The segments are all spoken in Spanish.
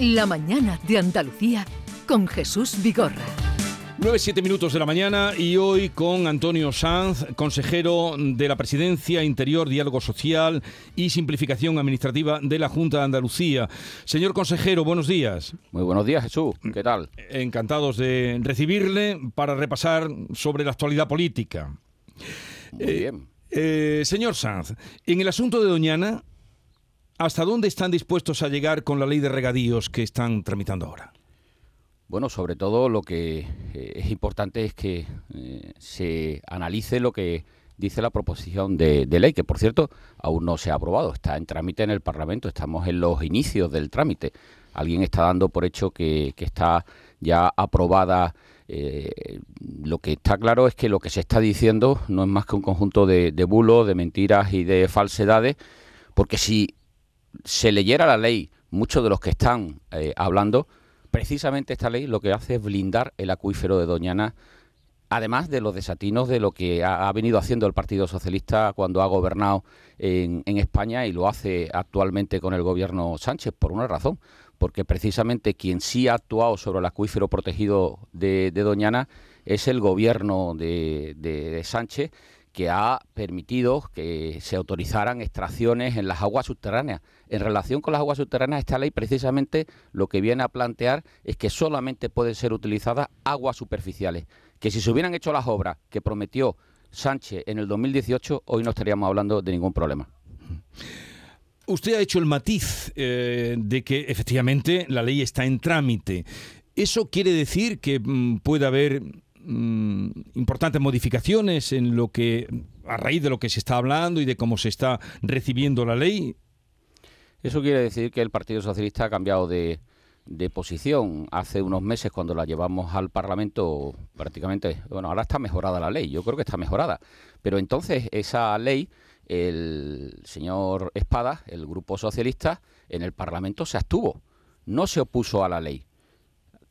La mañana de Andalucía con Jesús Vigorra. 9-7 minutos de la mañana y hoy con Antonio Sanz, consejero de la Presidencia, Interior, Diálogo Social y Simplificación Administrativa de la Junta de Andalucía. Señor consejero, buenos días. Muy buenos días, Jesús. ¿Qué tal? Encantados de recibirle para repasar sobre la actualidad política. Muy bien. Eh, señor Sanz, en el asunto de Doñana, ¿hasta dónde están dispuestos a llegar con la ley de regadíos que están tramitando ahora? Bueno, sobre todo lo que eh, es importante es que eh, se analice lo que dice la proposición de, ley, que por cierto aún no se ha aprobado, está en trámite en el Parlamento, estamos en los inicios del trámite. Alguien está dando por hecho que, está ya aprobada. Eh, lo que está claro es que lo que se está diciendo no es más que un conjunto de, bulos, de mentiras y de falsedades, porque si se leyera la ley, muchos de los que están hablando Precisamente esta ley lo que hace es blindar el acuífero de Doñana, además de los desatinos de lo que ha, venido haciendo el Partido Socialista cuando ha gobernado en, España y lo hace actualmente con el gobierno Sánchez, por una razón, porque precisamente quien sí ha actuado sobre el acuífero protegido de, Doñana es el gobierno de Sánchez que ha permitido que se autorizaran extracciones en las aguas subterráneas. En relación con las aguas subterráneas, esta ley precisamente lo que viene a plantear es que solamente pueden ser utilizadas aguas superficiales, que si se hubieran hecho las obras que prometió Sánchez en el 2018, hoy no estaríamos hablando de ningún problema. Usted ha hecho el matiz eh, de que efectivamente la ley está en trámite. ¿Eso quiere decir que mm, puede haber Mm, importantes modificaciones en lo que, a raíz de lo que se está hablando y de cómo se está recibiendo la ley? Eso quiere decir que el Partido Socialista ha cambiado de, posición. Hace unos meses, cuando la llevamos al Parlamento, prácticamente, bueno, ahora está mejorada la ley, yo creo que está mejorada. Pero entonces esa ley, el señor Espada, el Grupo Socialista, en el Parlamento se abstuvo, no se opuso a la ley.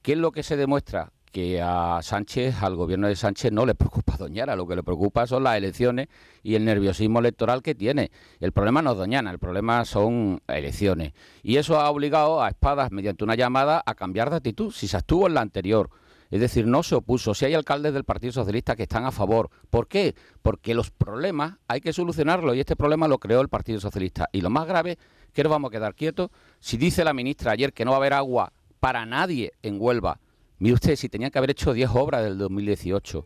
¿Qué es lo que se demuestra? Que a Sánchez, al gobierno de Sánchez, no le preocupa Doñana, lo que le preocupa son las elecciones y el nerviosismo electoral que tiene. El problema no es Doñana, el problema son elecciones. Y eso ha obligado a Espadas, mediante una llamada, a cambiar de actitud. Si se estuvo en la anterior, es decir, no se opuso. Si hay alcaldes del Partido Socialista que están a favor. ¿Por qué? Porque los problemas hay que solucionarlos y este problema lo creó el Partido Socialista. Y lo más grave, que nos vamos a quedar quietos, si dice la ministra ayer que no va a haber agua para nadie en Huelva, Mire usted, si tenía que haber hecho 10 obras del 2018,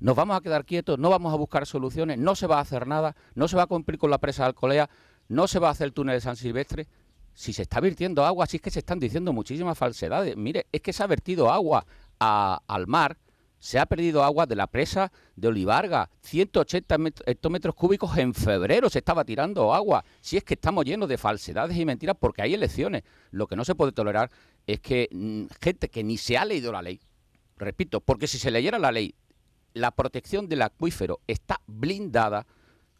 nos vamos a quedar quietos, no vamos a buscar soluciones, no se va a hacer nada, no se va a cumplir con la presa de Alcolea, no se va a hacer el túnel de San Silvestre. Si se está vertiendo agua, si es que se están diciendo muchísimas falsedades. Mire, es que se ha vertido agua al mar, se ha perdido agua de la presa de Olivarga, 180 hectómetros cúbicos en febrero se estaba tirando agua. Si es que estamos llenos de falsedades y mentiras porque hay elecciones. Lo que no se puede tolerar es que mm, gente que ni se ha leído la ley, repito, porque si se leyera la ley, la protección del acuífero está blindada,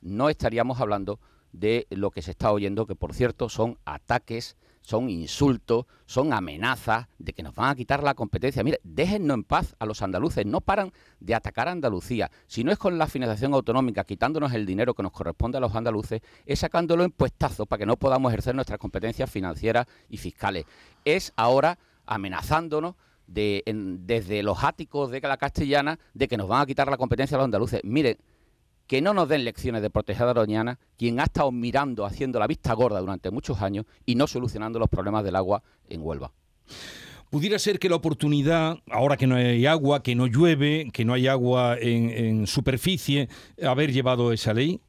no estaríamos hablando de lo que se está oyendo, que por cierto son ataques, son insultos, son amenazas de que nos van a quitar la competencia. Mire, déjennos en paz a los andaluces, no paran de atacar a Andalucía. Si no es con la financiación autonómica, quitándonos el dinero que nos corresponde a los andaluces, es sacándolo en puestazos para que no podamos ejercer nuestras competencias financieras y fiscales. Es ahora amenazándonos de, desde los áticos de la castellana de que nos van a quitar la competencia a los andaluces. Mire, que no nos den lecciones de proteger a Doñana, quien ha estado mirando, haciendo la vista gorda durante muchos años y no solucionando los problemas del agua en Huelva. ¿Pudiera ser que la oportunidad, ahora que no hay agua, que no llueve, que no hay agua en, superficie, haber llevado esa ley?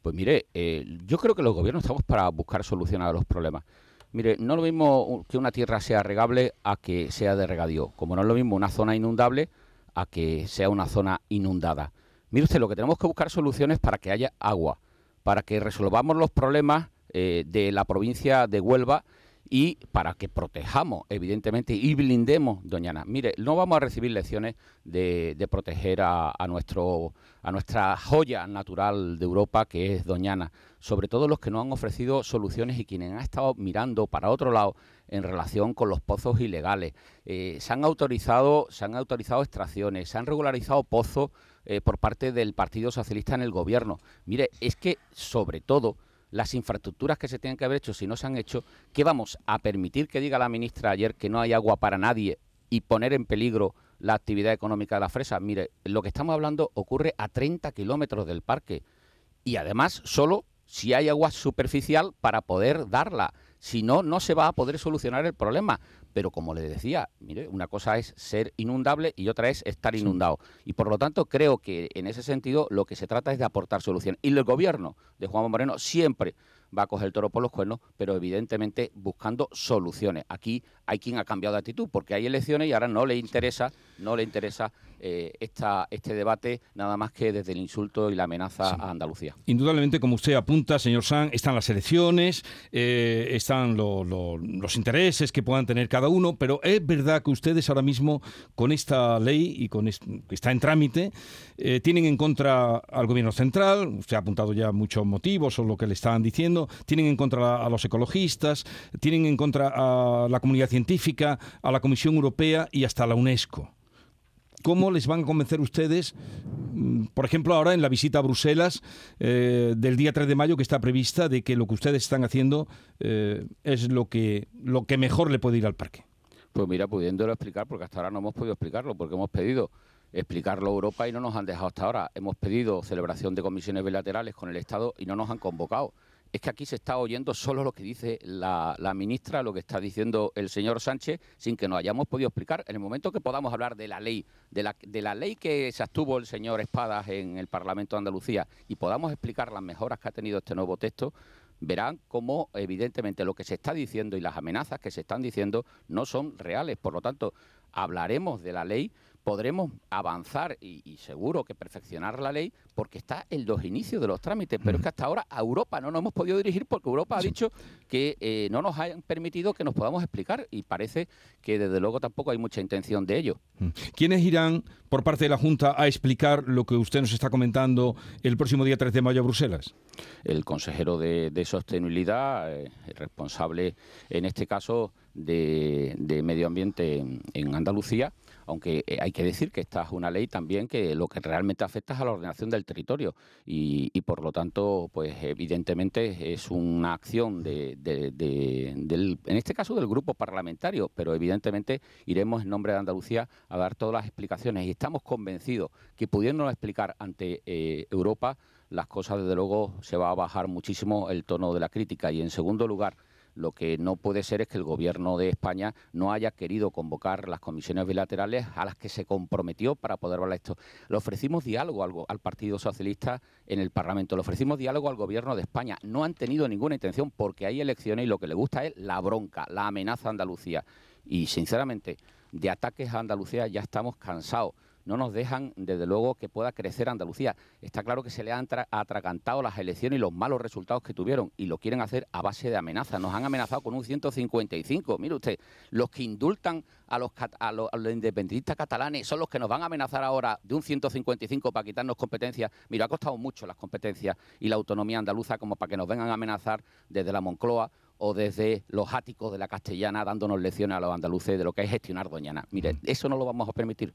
Pues mire, eh, yo creo que los gobiernos estamos para buscar soluciones a los problemas. Mire, no es lo mismo que una tierra sea regable a que sea de regadío, como no es lo mismo una zona inundable a que sea una zona inundada. Mire usted, lo que tenemos que buscar soluciones para que haya agua, para que resolvamos los problemas eh, de la provincia de Huelva y para que protejamos, evidentemente, y blindemos Doñana. Mire, no vamos a recibir lecciones de, proteger a, nuestro, a nuestra joya natural de Europa, que es Doñana. Sobre todo los que no han ofrecido soluciones y quienes han estado mirando para otro lado en relación con los pozos ilegales. Eh, se han autorizado, se han autorizado extracciones, se han regularizado pozos eh, por parte del Partido Socialista en el gobierno. Mire, es que sobre todo las infraestructuras que se tienen que haber hecho, si no se han hecho, ¿qué vamos a permitir que diga la ministra ayer que no hay agua para nadie y poner en peligro la actividad económica de la fresa? Mire, lo que estamos hablando ocurre a 30 kilómetros del parque y además solo si hay agua superficial para poder darla. Si no, no se va a poder solucionar el problema. Pero como le decía, mire, una cosa es ser inundable y otra es estar inundado. Y por lo tanto creo que en ese sentido lo que se trata es de aportar solución. Y el gobierno de Juan Moreno siempre va a coger el toro por los cuernos, pero evidentemente buscando soluciones. Aquí hay quien ha cambiado de actitud porque hay elecciones y ahora no le interesa, no le interesa eh, esta, este debate nada más que desde el insulto y la amenaza a Andalucía. Indudablemente, como usted apunta, señor San, están las elecciones, eh, están los intereses que puedan tener cada uno, pero es verdad que ustedes ahora mismo con esta ley y con que está en trámite eh, tienen en contra al gobierno central. Usted ha apuntado ya muchos motivos o lo que le estaban diciendo. Tienen en contra a los ecologistas, tienen en contra a la comunidad científica, a la Comisión Europea y hasta a la UNESCO. ¿Cómo les van a convencer ustedes, mm, por ejemplo, ahora en la visita a Bruselas eh, del día 3 de mayo que está prevista, de que lo que ustedes están haciendo eh, es lo que, lo que mejor le puede ir al parque? Pues mira, pudiéndolo explicar, porque hasta ahora no hemos podido explicarlo, porque hemos pedido explicarlo a Europa y no nos han dejado hasta ahora. Hemos pedido celebración de comisiones bilaterales con el Estado y no nos han convocado es que aquí se está oyendo solo lo que dice la, ministra, lo que está diciendo el señor Sánchez, sin que nos hayamos podido explicar. En el momento que podamos hablar de la ley, de la, de la ley que se abstuvo el señor Espadas en el Parlamento de Andalucía y podamos explicar las mejoras que ha tenido este nuevo texto, verán cómo evidentemente lo que se está diciendo y las amenazas que se están diciendo no son reales. Por lo tanto, hablaremos de la ley, podremos avanzar y, seguro que perfeccionar la ley porque está en los inicios de los trámites, pero es que hasta ahora a Europa no nos hemos podido dirigir porque Europa ha dicho que eh, no nos han permitido que nos podamos explicar y parece que desde luego tampoco hay mucha intención de ello. ¿Quiénes irán por parte de la Junta a explicar lo que usted nos está comentando el próximo día 3 de mayo a Bruselas? El consejero de, Sostenibilidad, eh, responsable en este caso de, Medio Ambiente en Andalucía, aunque eh, hay que decir que esta es una ley también que lo que realmente afecta es a la ordenación del territorio. Y, por lo tanto, pues evidentemente es una acción de, del, en este caso del grupo parlamentario, pero evidentemente iremos en nombre de Andalucía a dar todas las explicaciones. Y estamos convencidos que pudiéndonos explicar ante eh, Europa las cosas desde luego se va a bajar muchísimo el tono de la crítica. Y en segundo lugar lo que no puede ser es que el Gobierno de España no haya querido convocar las comisiones bilaterales a las que se comprometió para poder hablar esto. Le ofrecimos diálogo al, al Partido Socialista en el Parlamento, le ofrecimos diálogo al Gobierno de España. No han tenido ninguna intención porque hay elecciones y lo que le gusta es la bronca, la amenaza a Andalucía. Y sinceramente, de ataques a Andalucía ya estamos cansados no nos dejan, desde luego, que pueda crecer Andalucía. Está claro que se le han atragantado las elecciones y los malos resultados que tuvieron y lo quieren hacer a base de amenazas. Nos han amenazado con un 155. Mire usted, los que indultan a los, a los, independentistas catalanes son los que nos van a amenazar ahora de un 155 para quitarnos competencias. Mira, ha costado mucho las competencias y la autonomía andaluza como para que nos vengan a amenazar desde la Moncloa o desde los áticos de la castellana dándonos lecciones a los andaluces de lo que es gestionar Doñana. Mire, mm. eso no lo vamos a permitir.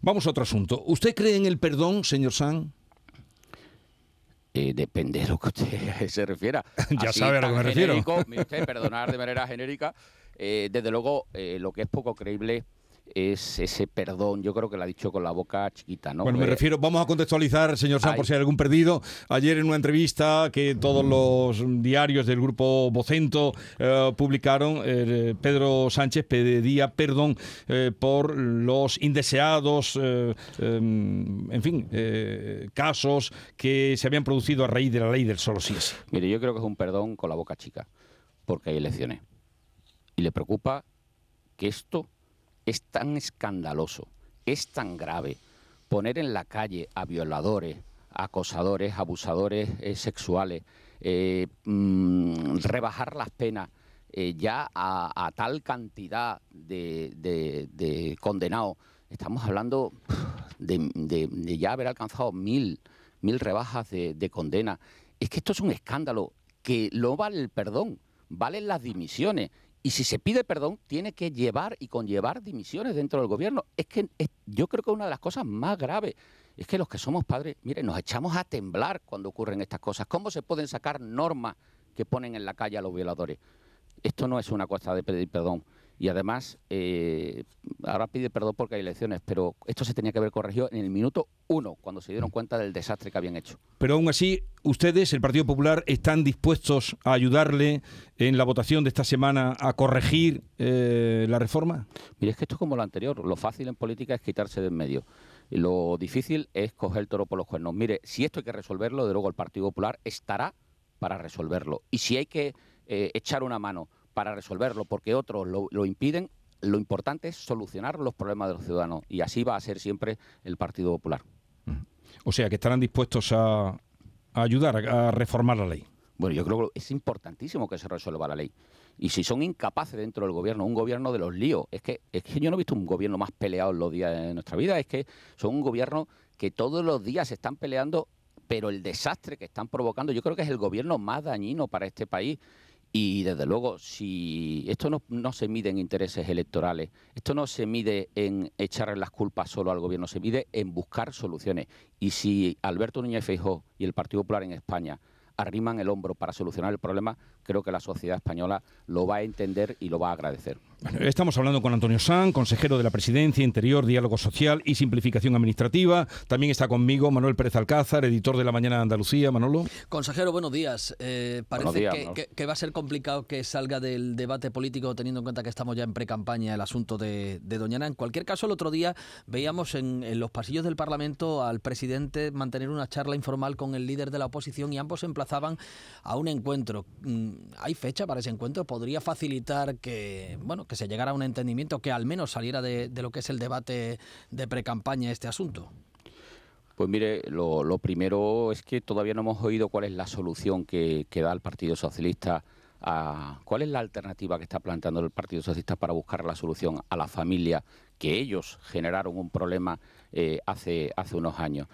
Vamos a otro asunto. ¿Usted cree en el perdón, señor San? Eh, depende de lo que usted se refiera. ya sabe a lo que me refiero. usted, perdonar de manera genérica. Eh, desde luego, eh, lo que es poco creíble es ese perdón, yo creo que lo ha dicho con la boca chiquita, ¿no? Bueno, me refiero, vamos a contextualizar, señor San, por si hay algún perdido. Ayer en una entrevista que todos los diarios del grupo Vocento eh, publicaron, eh, Pedro Sánchez pedía perdón eh, por los indeseados, em, en fin, casos que se habían producido a raíz de la ley del solo sí es. Mire, yo creo que es un perdón con la boca chica, porque hay elecciones. Y le preocupa que esto es tan escandaloso, es tan grave poner en la calle a violadores, acosadores, abusadores eh, sexuales, eh, mm, rebajar las penas eh, ya a, tal cantidad de, condenados. Estamos hablando de, ya haber alcanzado mil, mil rebajas de condena. Es que esto es un escándalo que no vale el perdón, valen las dimisiones y si se pide perdón, tiene que llevar y conllevar dimisiones dentro del gobierno. Es que yo creo que una de las cosas más graves. Es que los que somos padres, mire, nos echamos a temblar cuando ocurren estas cosas. ¿Cómo se pueden sacar normas que ponen en la calle a los violadores? Esto no es una cosa de pedir perdón. Y además, eh, ahora pide perdón porque hay elecciones, pero esto se tenía que haber corregido en el minuto uno, cuando se dieron cuenta del desastre que habían hecho. Pero aún así, ustedes, el Partido Popular, están dispuestos a ayudarle en la votación de esta semana a corregir eh, la reforma. Mire, es que esto es como lo anterior. Lo fácil en política es quitarse de en medio. Y lo difícil es coger el toro por los cuernos. Mire, si esto hay que resolverlo, de luego el Partido Popular estará para resolverlo. Y si hay que eh, echar una mano para resolverlo porque otros lo, impiden, lo importante es solucionar los problemas de los ciudadanos y así va a ser siempre el Partido Popular. O sea, que estarán dispuestos a, ayudar a reformar la ley. Bueno, yo creo que es importantísimo que se resuelva la ley. Y si son incapaces dentro del gobierno, un gobierno de los líos, es que, es que yo no he visto un gobierno más peleado en los días de nuestra vida, es que son un gobierno que todos los días se están peleando, pero el desastre que están provocando, yo creo que es el gobierno más dañino para este país. Y desde luego, si esto no, no, se mide en intereses electorales, esto no se mide en echarle las culpas solo al gobierno, se mide en buscar soluciones. Y si Alberto Núñez Feijóo y el Partido Popular en España arriman el hombro para solucionar el problema, creo que la sociedad española lo va a entender y lo va a agradecer. Estamos hablando con Antonio San, consejero de la Presidencia, Interior, Diálogo Social y Simplificación Administrativa. También está conmigo Manuel Pérez Alcázar, editor de La Mañana de Andalucía. Manolo. Consejero, buenos días. Eh, parece que, va a ser complicado que salga del debate político teniendo en cuenta que estamos ya en pre-campaña el asunto de, Doña Ana. En cualquier caso, el otro día veíamos en, en los pasillos del Parlamento al presidente mantener una charla informal con el líder de la oposición y ambos se emplazaban a un encuentro mm, ¿Hay fecha para ese encuentro? ¿Podría facilitar que, bueno, que se llegara a un entendimiento, que al menos saliera de, lo que es el debate de pre-campaña este asunto? Pues mire, lo, primero es que todavía no hemos oído cuál es la solución que, da el Partido Socialista. A, ¿Cuál es la alternativa que está planteando el Partido Socialista para buscar la solución a la familia que ellos generaron un problema eh, hace, hace unos años?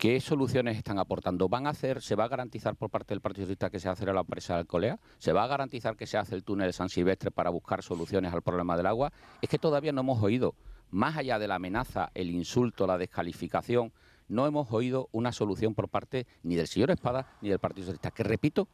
¿Qué soluciones están aportando? ¿Van a hacer, se va a garantizar por parte del Partido Socialista que se hace la presa de Alcolea? ¿Se va a garantizar que se hace el túnel de San Silvestre para buscar soluciones al problema del agua? Es que todavía no hemos oído, más allá de la amenaza, el insulto, la descalificación, no hemos oído una solución por parte ni del señor Espada ni del Partido Socialista, que repito,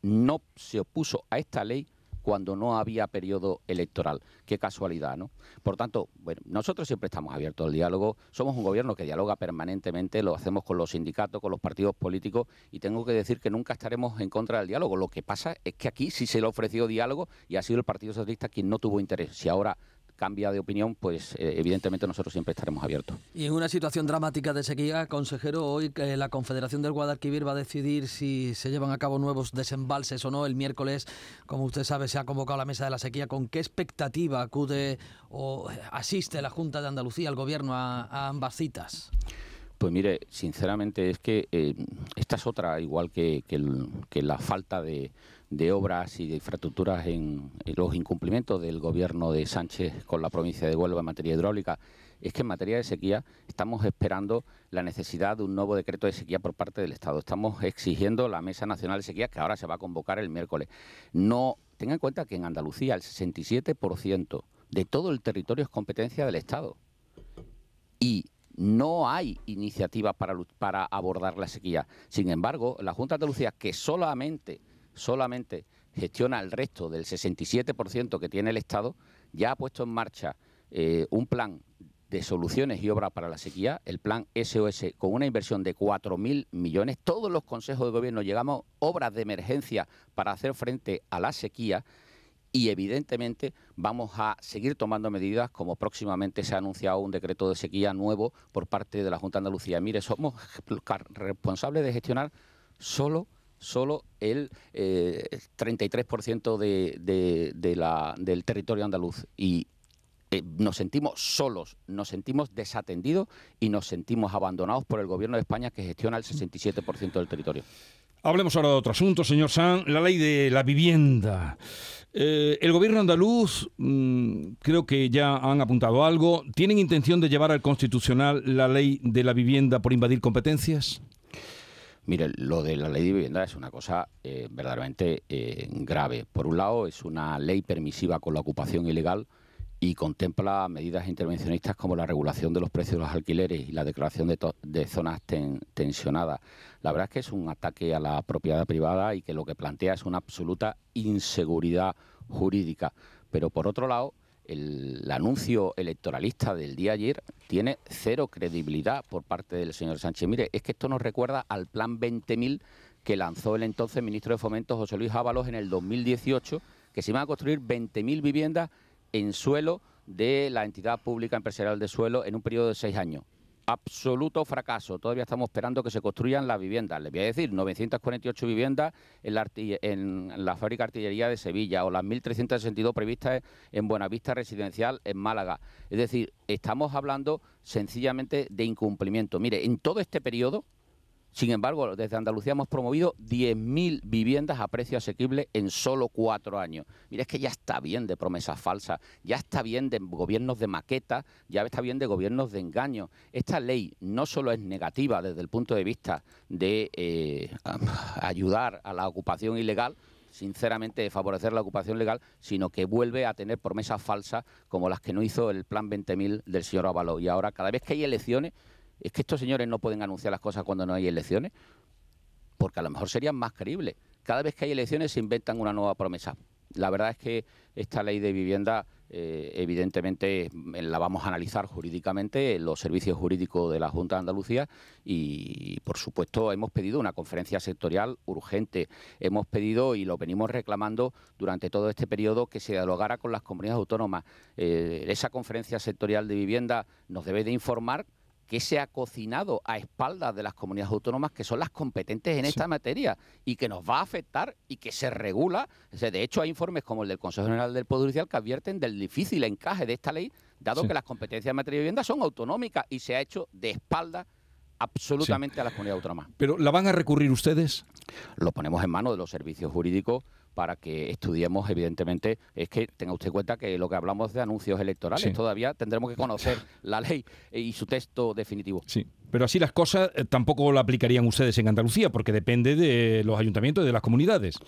no se opuso a esta ley cuando no había periodo electoral. Qué casualidad, ¿no? Por tanto, bueno, nosotros siempre estamos abiertos al diálogo. Somos un gobierno que dialoga permanentemente, lo hacemos con los sindicatos, con los partidos políticos y tengo que decir que nunca estaremos en contra del diálogo. Lo que pasa es que aquí sí se le ofreció diálogo y ha sido el Partido Socialista quien no tuvo interés. Si ahora cambia de opinión, pues eh, evidentemente nosotros siempre estaremos abiertos. Y en una situación dramática de sequía, consejero, hoy eh, la Confederación del Guadalquivir va a decidir si se llevan a cabo nuevos desembalses o no. El miércoles, como usted sabe, se ha convocado la mesa de la sequía. ¿Con qué expectativa acude o asiste la Junta de Andalucía, el Gobierno, a, ambas citas? Pues mire, sinceramente es que eh, esta es otra, igual que la falta de, de obras y de infraestructuras en, los incumplimientos del gobierno de Sánchez con la provincia de Huelva en materia hidráulica es que en materia de sequía estamos esperando la necesidad de un nuevo decreto de sequía por parte del Estado. Estamos exigiendo la Mesa Nacional de Sequía que ahora se va a convocar el miércoles. No tengan en cuenta que en Andalucía el 67% de todo el territorio es competencia del Estado. Y no hay iniciativas para, para abordar la sequía. Sin embargo, la Junta de Andalucía, que solamente solamente gestiona el resto del 67% que tiene el Estado, ya ha puesto en marcha eh, un plan de soluciones y obras para la sequía, el plan SOS, con una inversión de 4.000 millones. Todos los consejos de gobierno llegamos obras de emergencia para hacer frente a la sequía y evidentemente vamos a seguir tomando medidas como próximamente se ha anunciado un decreto de sequía nuevo por parte de la Junta de Andalucía. Mire, somos responsables de gestionar solo solo el 33% eh, de, la, del territorio andaluz. Y eh, nos sentimos solos, nos sentimos desatendidos y nos sentimos abandonados por el gobierno de España que gestiona el 67% del territorio. Hablemos ahora de otro asunto, señor San, la ley de la vivienda. Eh, el gobierno andaluz, mm, creo que ya han apuntado algo, ¿tienen intención de llevar al constitucional la ley de la vivienda por invadir competencias? Mire, lo de la ley de vivienda es una cosa eh, verdaderamente eh, grave. Por un lado, es una ley permisiva con la ocupación ilegal y contempla medidas intervencionistas como la regulación de los precios de los alquileres y la declaración de, zonas tensionadas. La verdad es que es un ataque a la propiedad privada y que lo que plantea es una absoluta inseguridad jurídica. Pero por otro lado, el, anuncio electoralista del día ayer tiene cero credibilidad por parte del señor Sánchez. Mire, es que esto nos recuerda al plan 20.000 que lanzó el entonces ministro de Fomento José Luis Ábalos en el 2018, que se iban a construir 20.000 viviendas en suelo de la entidad pública empresarial de suelo en un periodo de seis años. Absoluto fracaso. Todavía estamos esperando que se construyan las viviendas. Les voy a decir, 948 viviendas en la, en la fábrica de artillería de Sevilla o las 1.362 previstas en Buenavista Residencial en Málaga. Es decir, estamos hablando sencillamente de incumplimiento. Mire, en todo este periodo, sin embargo, desde Andalucía hemos promovido 10.000 viviendas a precio asequible en solo cuatro años. Mira, es que ya está bien de promesas falsas, ya está bien de gobiernos de maqueta, ya está bien de gobiernos de engaño. Esta ley no solo es negativa desde el punto de vista de eh, ayudar a la ocupación ilegal, sinceramente de favorecer la ocupación legal, sino que vuelve a tener promesas falsas como las que no hizo el Plan 20.000 del señor Avalo. Y ahora, cada vez que hay elecciones, es que estos señores no pueden anunciar las cosas cuando no hay elecciones, porque a lo mejor serían más creíbles. Cada vez que hay elecciones se inventan una nueva promesa. La verdad es que esta ley de vivienda, eh, evidentemente, la vamos a analizar jurídicamente en los servicios jurídicos de la Junta de Andalucía y, por supuesto, hemos pedido una conferencia sectorial urgente. Hemos pedido y lo venimos reclamando durante todo este periodo que se dialogara con las comunidades autónomas. Eh, esa conferencia sectorial de vivienda nos debe de informar que se ha cocinado a espaldas de las comunidades autónomas que son las competentes en esta materia y que nos va a afectar y que se regula. de hecho, hay informes como el del Consejo General del Poder Judicial que advierten del difícil encaje de esta ley, dado que las competencias en materia de vivienda son autonómicas y se ha hecho de espaldas absolutamente a las comunidades autónomas. ¿Pero la van a recurrir ustedes? Lo ponemos en manos de los servicios jurídicos para que estudiemos, evidentemente, es que tenga usted cuenta que lo que hablamos de anuncios electorales, todavía tendremos que conocer la ley y su texto definitivo. Sí, pero así las cosas eh, tampoco lo aplicarían ustedes en Andalucía, porque depende de los ayuntamientos y de las comunidades.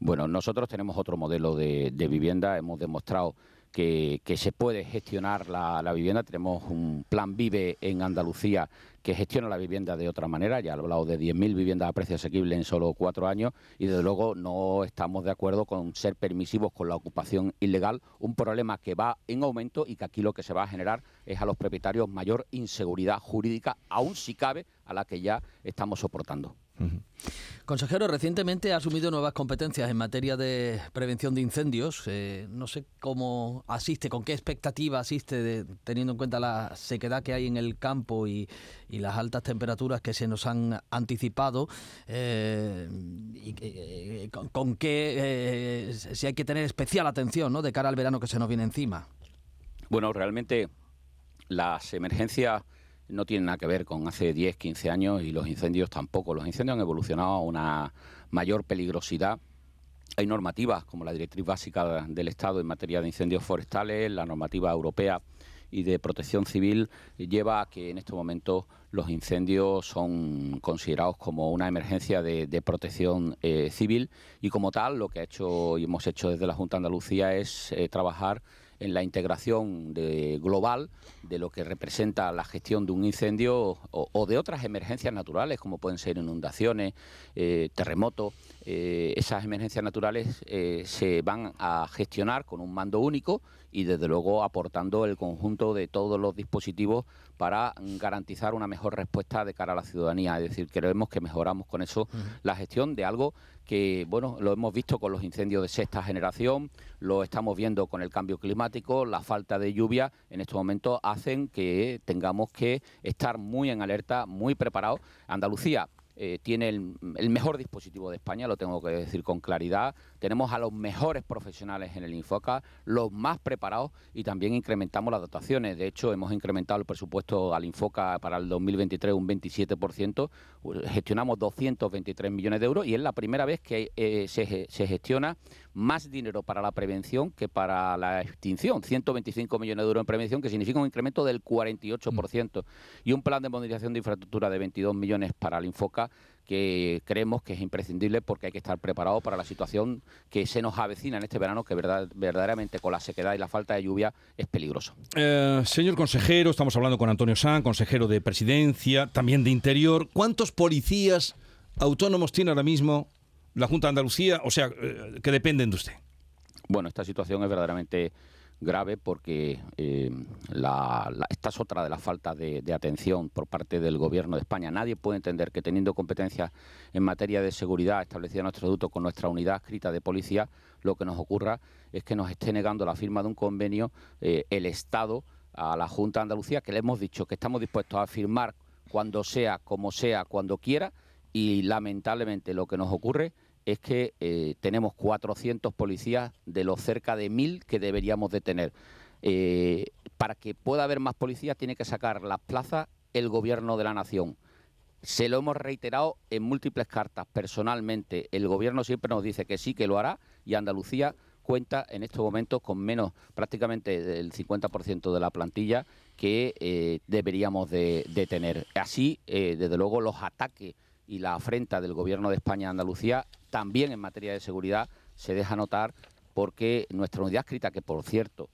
Bueno, nosotros tenemos otro modelo de, vivienda, hemos demostrado que, se puede gestionar la, la, vivienda. Tenemos un plan Vive en Andalucía que gestiona la vivienda de otra manera. Ya he hablado de 10.000 viviendas a precio asequible en solo cuatro años y desde luego no estamos de acuerdo con ser permisivos con la ocupación ilegal, un problema que va en aumento y que aquí lo que se va a generar es a los propietarios mayor inseguridad jurídica, aún si cabe, a la que ya estamos soportando. Consejero, recientemente ha asumido nuevas competencias en materia de prevención de incendios. Eh, no sé cómo asiste, con qué expectativa asiste, teniendo en cuenta la sequedad que hay en el campo y, las altas temperaturas que se nos han anticipado. Eh, y, eh, con, qué, si hay que tener especial atención ¿no? de cara al verano que se nos viene encima. Bueno, realmente las emergencias no tiene nada que ver con hace 10, 15 años y los incendios tampoco. Los incendios han evolucionado a una mayor peligrosidad. Hay normativas como la Directriz Básica del Estado en materia de incendios forestales, la normativa europea y de protección civil lleva a que en estos momentos los incendios son considerados como una emergencia de, protección eh, civil y como tal lo que ha hecho y hemos hecho desde la Junta de Andalucía es eh, trabajar en la integración de, global de lo que representa la gestión de un incendio o, de otras emergencias naturales, como pueden ser inundaciones, eh, terremotos. Eh, esas emergencias naturales eh, se van a gestionar con un mando único y desde luego aportando el conjunto de todos los dispositivos para garantizar una mejor respuesta de cara a la ciudadanía. Es decir, creemos que mejoramos con eso la gestión de algo que, bueno, lo hemos visto con los incendios de sexta generación, lo estamos viendo con el cambio climático, la falta de lluvia en estos momentos hacen que tengamos que estar muy en alerta, muy preparados. Andalucía eh, tiene el, mejor dispositivo de España, lo tengo que decir con claridad. Tenemos a los mejores profesionales en el Infoca, los más preparados y también incrementamos las dotaciones. De hecho, hemos incrementado el presupuesto al Infoca para el 2023 un 27%. Gestionamos 223 millones de euros y es la primera vez que eh, se, se gestiona más dinero para la prevención que para la extinción. 125 millones de euros en prevención, que significa un incremento del 48%. Y un plan de modernización de infraestructura de 22 millones para el Infoca que creemos que es imprescindible porque hay que estar preparado para la situación que se nos avecina en este verano, que verdad, verdaderamente con la sequedad y la falta de lluvia es peligroso. Eh, señor consejero, estamos hablando con Antonio San, consejero de Presidencia, también de Interior. ¿Cuántos policías autónomos tiene ahora mismo la Junta de Andalucía? O sea, eh, que dependen de usted. Bueno, esta situación es verdaderamente grave porque eh, esta es otra de las faltas de, atención por parte del Gobierno de España. Nadie puede entender que teniendo competencias en materia de seguridad establecida en nuestro estatuto con nuestra unidad escrita de policía, lo que nos ocurra es que nos esté negando la firma de un convenio eh, el Estado a la Junta de Andalucía, que le hemos dicho que estamos dispuestos a firmar cuando sea, como sea, cuando quiera, y lamentablemente lo que nos ocurre es que eh, tenemos 400 policías de los cerca de 1.000 que deberíamos de tener. Eh, para que pueda haber más policías tiene que sacar las plazas el gobierno de la nación. Se lo hemos reiterado en múltiples cartas. Personalmente, el gobierno siempre nos dice que sí, que lo hará y Andalucía cuenta en estos momentos con menos, prácticamente del 50% de la plantilla que eh, deberíamos de, tener. Así, desde luego, los ataques y la afrenta del Gobierno de España a Andalucía, también en materia de seguridad, se deja notar porque nuestra unidad escrita, que por cierto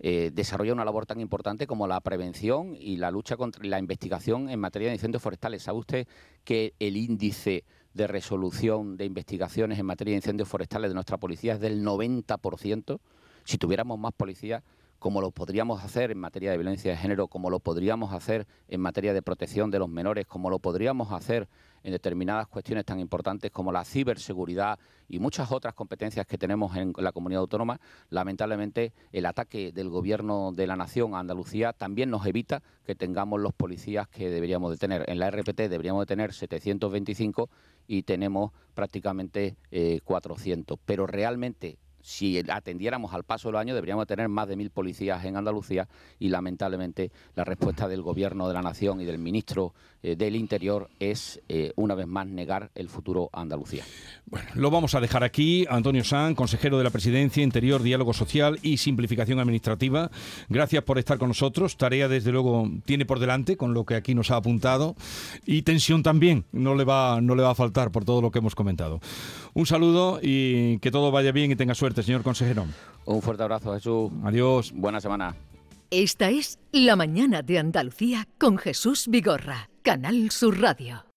eh, desarrolla una labor tan importante como la prevención y la lucha contra la investigación en materia de incendios forestales. ¿Sabe usted que el índice de resolución de investigaciones en materia de incendios forestales de nuestra policía es del 90%? Si tuviéramos más policías, como lo podríamos hacer en materia de violencia de género, como lo podríamos hacer en materia de protección de los menores, como lo podríamos hacer en determinadas cuestiones tan importantes como la ciberseguridad y muchas otras competencias que tenemos en la comunidad autónoma, lamentablemente el ataque del gobierno de la nación a Andalucía también nos evita que tengamos los policías que deberíamos de tener. En la RPT deberíamos de tener 725 y tenemos prácticamente 400. Eh, Pero realmente si atendiéramos al paso de los años, deberíamos tener más de mil policías en Andalucía y lamentablemente la respuesta del Gobierno de la Nación y del Ministro eh, del Interior es, eh, una vez más, negar el futuro a Andalucía. Bueno, lo vamos a dejar aquí. Antonio San, consejero de la Presidencia, Interior, Diálogo Social y Simplificación Administrativa. Gracias por estar con nosotros. Tarea, desde luego, tiene por delante con lo que aquí nos ha apuntado y tensión también. No le va, no le va a faltar por todo lo que hemos comentado. Un saludo y que todo vaya bien y tenga suerte, señor consejero. Un fuerte abrazo, Jesús. Adiós. Buena semana. Esta es La Mañana de Andalucía con Jesús Vigorra, Canal Sur Radio.